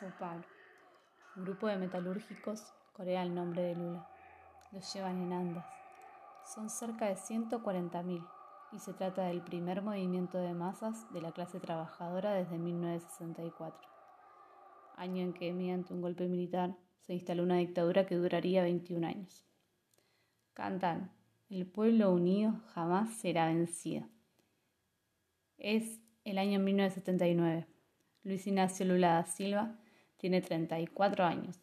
Un grupo de metalúrgicos corea el nombre de Lula. Los llevan en andas. Son cerca de 140.000 y se trata del primer movimiento de masas de la clase trabajadora desde 1964, año en que mediante un golpe militar se instaló una dictadura que duraría 21 años. Cantan, el pueblo unido jamás será vencido. Es el año 1979. Luis Ignacio Lula da Silva tiene 34 años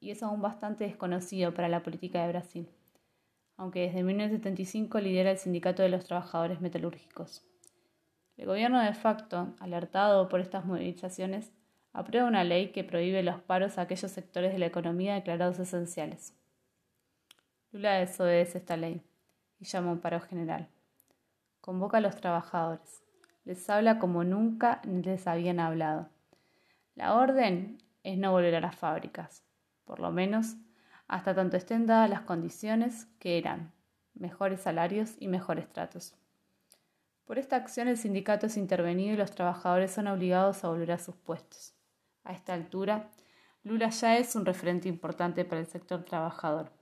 y es aún bastante desconocido para la política de Brasil aunque desde 1975 lidera el Sindicato de los Trabajadores Metalúrgicos. El gobierno de facto, alertado por estas movilizaciones, aprueba una ley que prohíbe los paros a aquellos sectores de la economía declarados esenciales. Lula desobedece esta ley y llama un paro general. Convoca a los trabajadores. Les habla como nunca les habían hablado. La orden es no volver a las fábricas, por lo menos hasta tanto estén dadas las condiciones que eran mejores salarios y mejores tratos. Por esta acción el sindicato es intervenido y los trabajadores son obligados a volver a sus puestos. A esta altura, Lula ya es un referente importante para el sector trabajador.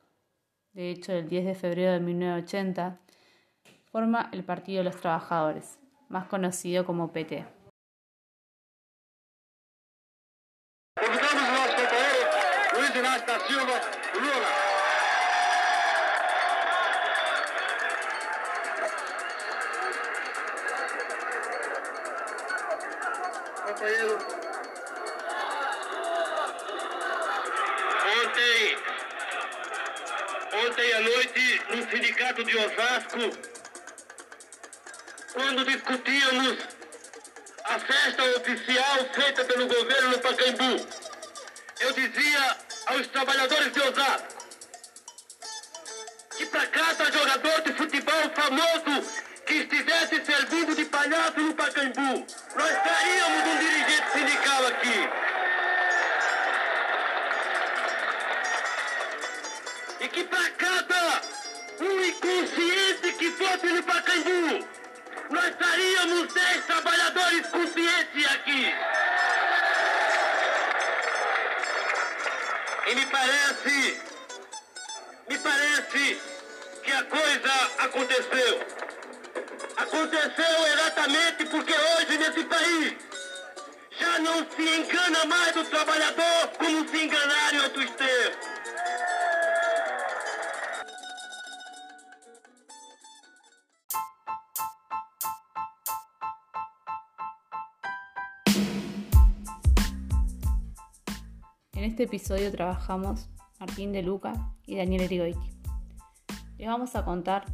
De hecho, el 10 de febrero de 1980 forma el Partido de los Trabajadores, más conocido como PT. Lula. Companheiro. Ontem, ontem à noite, no sindicato de Osasco, quando discutíamos a festa oficial feita pelo governo no Pacaembu, eu dizia aos trabalhadores de Osasco que cada jogador de futebol famoso que estivesse servindo de palhaço no Pacaembu, nós teríamos um dirigente sindical aqui. E que cada um inconsciente que fosse no Pacaembu, nós teríamos 10 trabalhadores conscientes aqui. Que a coisa aconteceu. Aconteceu exatamente porque hoje nesse país já não se engana mais o trabalhador como se enganaram em outros tempos. En este episodio trabajamos Martín de Luca y Daniel Erigoiti. Les vamos a contar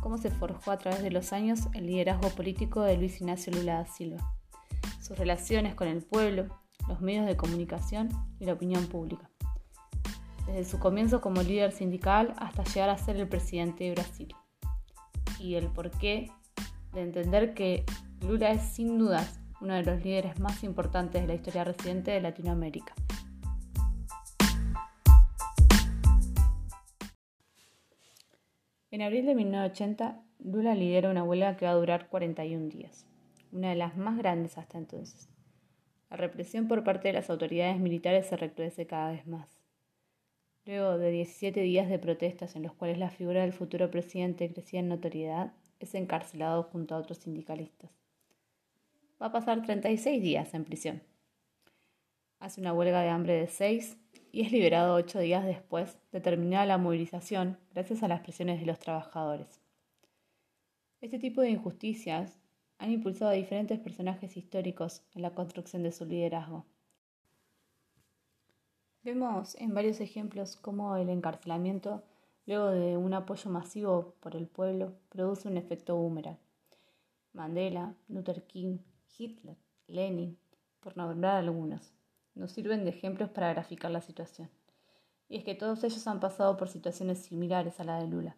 cómo se forjó a través de los años el liderazgo político de Luis Ignacio Lula da Silva, sus relaciones con el pueblo, los medios de comunicación y la opinión pública, desde su comienzo como líder sindical hasta llegar a ser el presidente de Brasil, y el porqué de entender que Lula es sin dudas uno de los líderes más importantes de la historia reciente de Latinoamérica. En abril de 1980, Lula lidera una huelga que va a durar 41 días, una de las más grandes hasta entonces. La represión por parte de las autoridades militares se recrudece cada vez más. Luego de 17 días de protestas en los cuales la figura del futuro presidente crecía en notoriedad, es encarcelado junto a otros sindicalistas. Va a pasar 36 días en prisión. Hace una huelga de hambre de 6 y es liberado ocho días después de terminar la movilización gracias a las presiones de los trabajadores. Este tipo de injusticias han impulsado a diferentes personajes históricos en la construcción de su liderazgo. Vemos en varios ejemplos cómo el encarcelamiento, luego de un apoyo masivo por el pueblo, produce un efecto boomerang. Mandela, Luther King, Hitler, Lenin, por nombrar algunos nos sirven de ejemplos para graficar la situación. Y es que todos ellos han pasado por situaciones similares a la de Lula,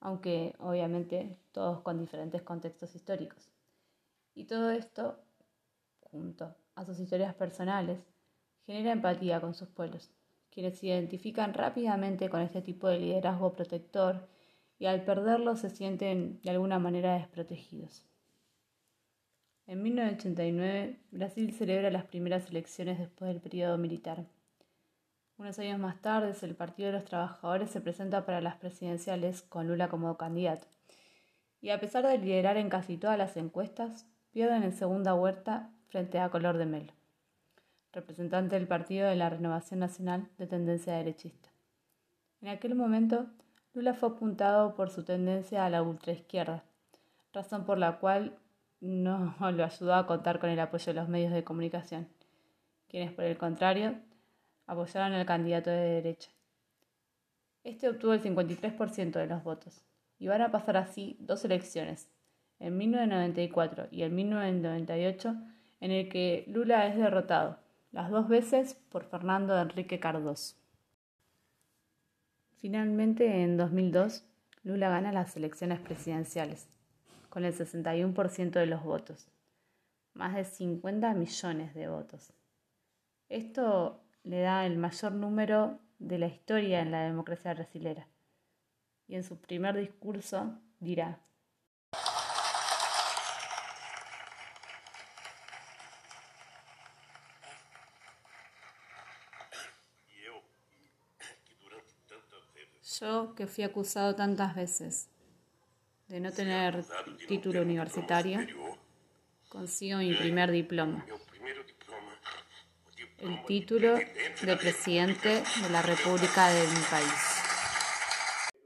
aunque obviamente todos con diferentes contextos históricos. Y todo esto, junto a sus historias personales, genera empatía con sus pueblos, quienes se identifican rápidamente con este tipo de liderazgo protector y al perderlo se sienten de alguna manera desprotegidos. En 1989, Brasil celebra las primeras elecciones después del periodo militar. Unos años más tarde, el Partido de los Trabajadores se presenta para las presidenciales con Lula como candidato. Y a pesar de liderar en casi todas las encuestas, pierden en segunda vuelta frente a Color de Melo, representante del Partido de la Renovación Nacional de tendencia derechista. En aquel momento, Lula fue apuntado por su tendencia a la ultraizquierda, razón por la cual no lo ayudó a contar con el apoyo de los medios de comunicación, quienes por el contrario apoyaron al candidato de derecha. Este obtuvo el 53% de los votos, y van a pasar así dos elecciones, en 1994 y en 1998, en el que Lula es derrotado, las dos veces por Fernando Enrique Cardoso. Finalmente, en 2002, Lula gana las elecciones presidenciales, con el 61% de los votos, más de 50 millones de votos. Esto le da el mayor número de la historia en la democracia brasilera. Y en su primer discurso dirá, Yo, que fui acusado tantas veces de no tener título universitario, consigo mi primer diploma. El título de presidente de la República de mi país.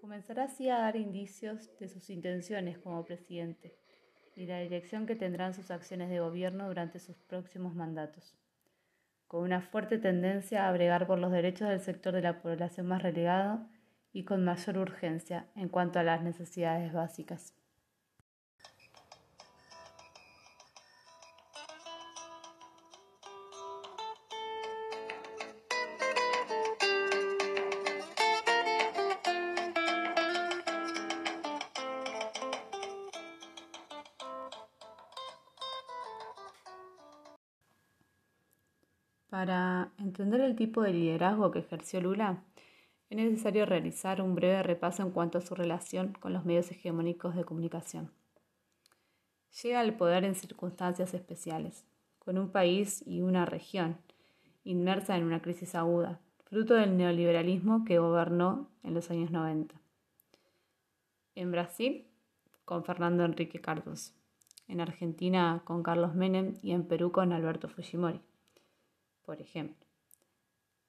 Comenzará así a dar indicios de sus intenciones como presidente y la dirección que tendrán sus acciones de gobierno durante sus próximos mandatos, con una fuerte tendencia a bregar por los derechos del sector de la población más relegado y con mayor urgencia en cuanto a las necesidades básicas. Para entender el tipo de liderazgo que ejerció Lula, es necesario realizar un breve repaso en cuanto a su relación con los medios hegemónicos de comunicación. Llega al poder en circunstancias especiales, con un país y una región inmersa en una crisis aguda, fruto del neoliberalismo que gobernó en los años 90. En Brasil, con Fernando Enrique Cardoso. En Argentina, con Carlos Menem y en Perú, con Alberto Fujimori, por ejemplo.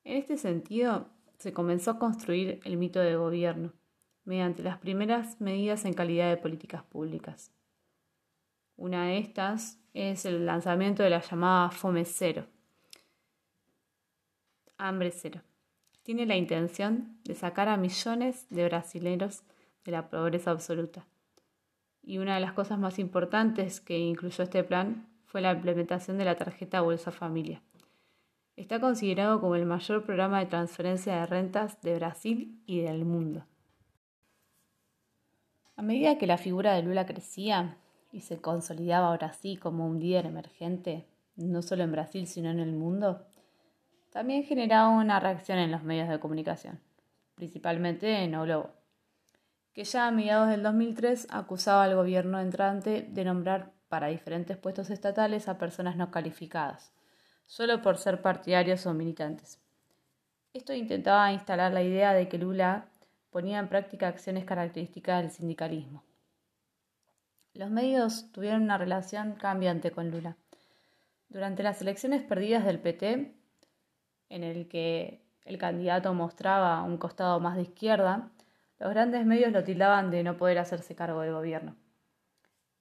En este sentido, se comenzó a construir el mito de gobierno mediante las primeras medidas en calidad de políticas públicas. Una de estas es el lanzamiento de la llamada FOME Cero, hambre cero. Tiene la intención de sacar a millones de brasileños de la pobreza absoluta. Y una de las cosas más importantes que incluyó este plan fue la implementación de la tarjeta Bolsa Familia. Está considerado como el mayor programa de transferencia de rentas de Brasil y del mundo. A medida que la figura de Lula crecía y se consolidaba ahora sí como un líder emergente, no solo en Brasil sino en el mundo, también generaba una reacción en los medios de comunicación, principalmente en O Globo, que ya a mediados del 2003 acusaba al gobierno entrante de nombrar para diferentes puestos estatales a personas no calificadas, solo por ser partidarios o militantes. Esto intentaba instalar la idea de que Lula ponía en práctica acciones características del sindicalismo. Los medios tuvieron una relación cambiante con Lula. Durante las elecciones perdidas del PT, en el que el candidato mostraba un costado más de izquierda, los grandes medios lo tildaban de no poder hacerse cargo del gobierno.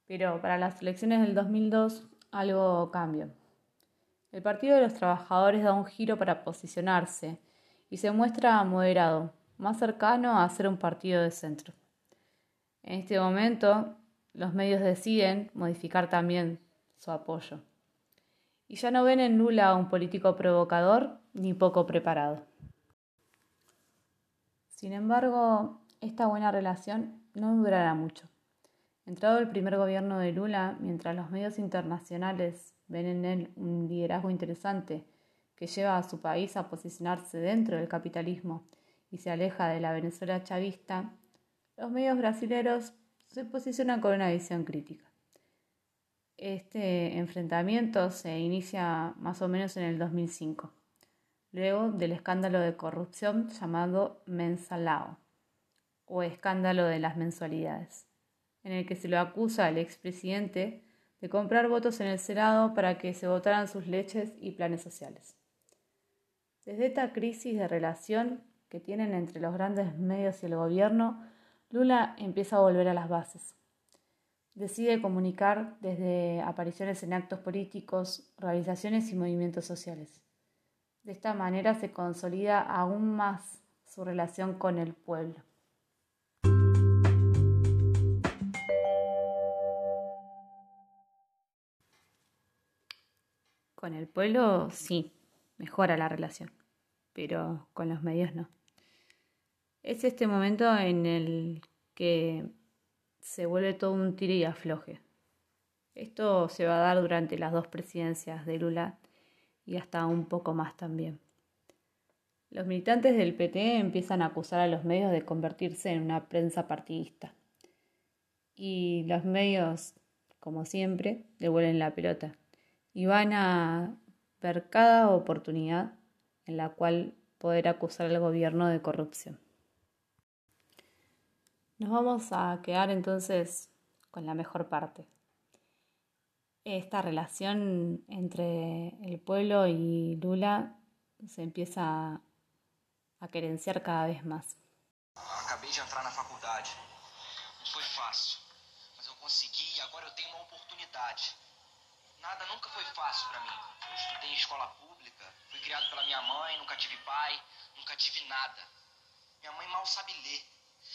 Pero para las elecciones del 2002 algo cambió. El Partido de los Trabajadores da un giro para posicionarse y se muestra moderado, más cercano a ser un partido de centro. En este momento, los medios deciden modificar también su apoyo. Y ya no ven en Lula a un político provocador ni poco preparado. Sin embargo, esta buena relación no durará mucho. Entrado el primer gobierno de Lula, mientras los medios internacionales ven en él un liderazgo interesante que lleva a su país a posicionarse dentro del capitalismo y se aleja de la Venezuela chavista, los medios brasileños se posicionan con una visión crítica. Este enfrentamiento se inicia más o menos en el 2005, luego del escándalo de corrupción llamado Mensalao, o escándalo de las mensualidades, en el que se lo acusa al expresidente de comprar votos en el Senado para que se votaran sus leches y planes sociales. Desde esta crisis de relación que tienen entre los grandes medios y el gobierno, Lula empieza a volver a las bases. Decide comunicar desde apariciones en actos políticos, organizaciones y movimientos sociales. De esta manera se consolida aún más su relación con el pueblo. Con el pueblo sí, mejora la relación, pero con los medios no. Es este momento en el que se vuelve todo un tiro y afloje. Esto se va a dar durante las dos presidencias de Lula y hasta un poco más también. Los militantes del PT empiezan a acusar a los medios de convertirse en una prensa partidista. Y los medios, como siempre, devuelven la pelota y van a ver cada oportunidad en la cual poder acusar al gobierno de corrupción. Nos vamos a quedar entonces con la mejor parte. Esta relación entre el pueblo y Lula se empieza a querenciar cada vez más. Acabei de entrar na faculdade. Não foi fácil, mas eu consegui e agora eu tenho uma oportunidade. Nada nunca foi fácil para mim. Eu estudei em escola pública, fui criado pela minha mãe, nunca tive pai, nunca tive nada. Minha mãe mal sabe ler,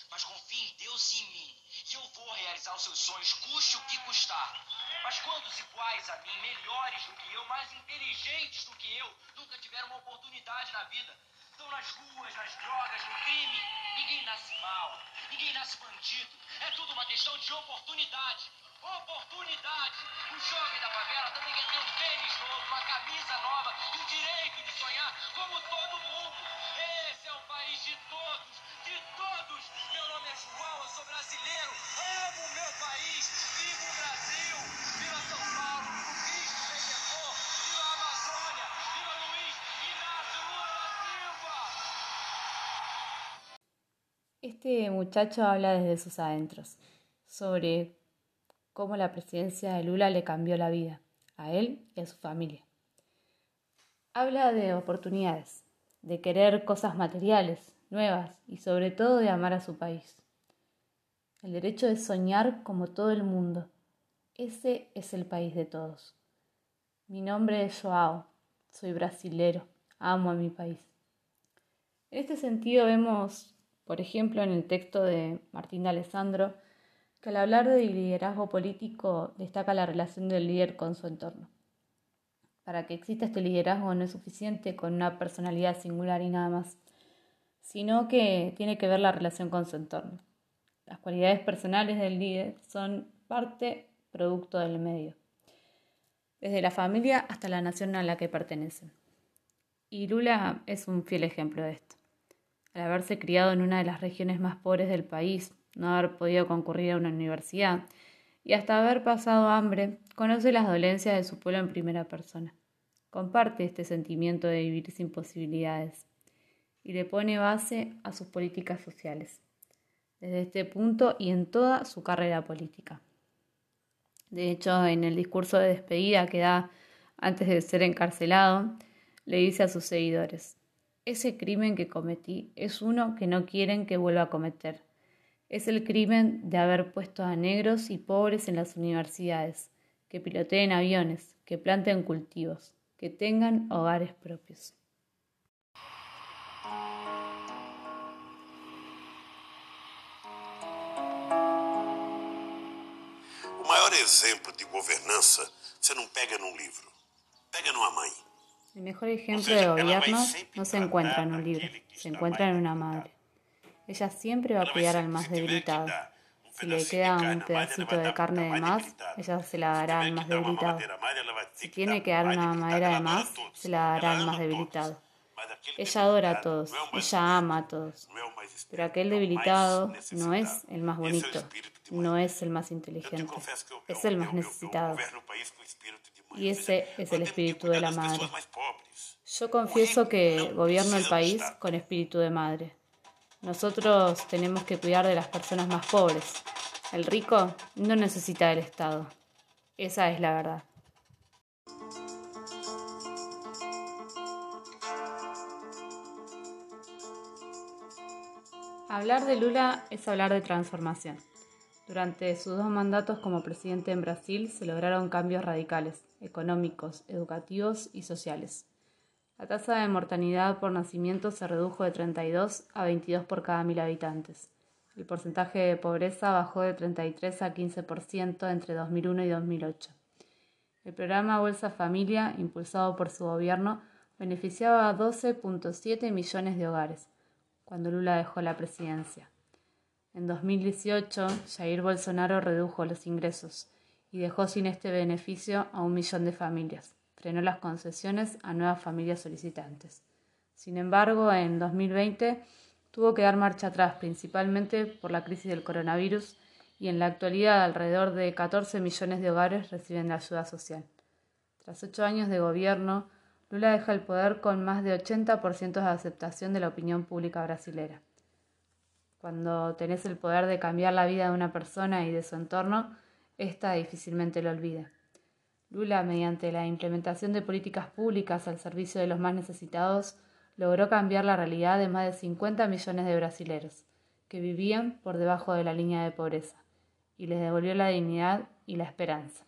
mas confia em Deus e em mim. E eu vou realizar os seus sonhos, custe o que custar. Mas quantos iguais a mim, melhores do que eu, mais inteligentes do que eu, nunca tiveram uma oportunidade na vida? Estão nas ruas, nas drogas, no crime. Ninguém nasce mal, ninguém nasce bandido. É tudo uma questão de oportunidade. Este muchacho habla desde sus adentros sobre cómo la presidencia de Lula le cambió la vida, a él y a su familia. Habla de oportunidades, de querer cosas materiales, nuevas y sobre todo de amar a su país. El derecho de soñar como todo el mundo. Ese es el país de todos. Mi nombre es Joao, soy brasilero, amo a mi país. En este sentido vemos, por ejemplo, en el texto de Martín de Alessandro, que al hablar de liderazgo político destaca la relación del líder con su entorno. Para que exista este liderazgo no es suficiente con una personalidad singular y nada más, sino que tiene que ver la relación con su entorno. Las cualidades personales del líder son parte, producto del medio, desde la familia hasta la nación a la que pertenecen. Y Lula es un fiel ejemplo de esto. Al haberse criado en una de las regiones más pobres del país, no haber podido concurrir a una universidad y hasta haber pasado hambre, conoce las dolencias de su pueblo en primera persona. Comparte este sentimiento de vivir sin posibilidades y le pone base a sus políticas sociales, desde este punto y en toda su carrera política. De hecho, en el discurso de despedida que da antes de ser encarcelado, le dice a sus seguidores, ese crimen que cometí es uno que no quieren que vuelva a cometer es el crimen de haber puesto a negros y pobres en las universidades, que piloteen aviones, que planten cultivos, que tengan hogares propios. O maior exemplo de governança você não pega num livro, pega numa mãe. El mejor ejemplo de gobierno no se encuentra en un libro, se encuentra en una madre. Ella siempre va a cuidar al más debilitado. Si le queda un pedacito de carne de más, ella se la dará al más debilitado. Si tiene que dar una mamadera de más, se la dará al más debilitado. Ella adora a todos, ella ama a todos. Pero aquel debilitado no es el más bonito, no es el más inteligente, es el más necesitado. Y ese es el espíritu de la madre. Yo confieso que gobierno el país con espíritu de madre. Nosotros tenemos que cuidar de las personas más pobres. El rico no necesita del Estado. Esa es la verdad. Hablar de Lula es hablar de transformación. Durante sus dos mandatos como presidente en Brasil se lograron cambios radicales, económicos, educativos y sociales. La tasa de mortalidad por nacimiento se redujo de 32 a 22 por cada mil habitantes. El porcentaje de pobreza bajó de 33 a 15% entre 2001 y 2008. El programa Bolsa Familia, impulsado por su gobierno, beneficiaba a 12.7 millones de hogares, cuando Lula dejó la presidencia. En 2018, Jair Bolsonaro redujo los ingresos y dejó sin este beneficio a un millón de familias. Frenó las concesiones a nuevas familias solicitantes. Sin embargo, en 2020 tuvo que dar marcha atrás, principalmente por la crisis del coronavirus, y en la actualidad alrededor de 14 millones de hogares reciben la ayuda social. Tras ocho años de gobierno, Lula deja el poder con más de 80% de aceptación de la opinión pública brasilera. Cuando tenés el poder de cambiar la vida de una persona y de su entorno, ésta difícilmente lo olvida. Lula, mediante la implementación de políticas públicas al servicio de los más necesitados, logró cambiar la realidad de más de 50 millones de brasileros que vivían por debajo de la línea de pobreza y les devolvió la dignidad y la esperanza.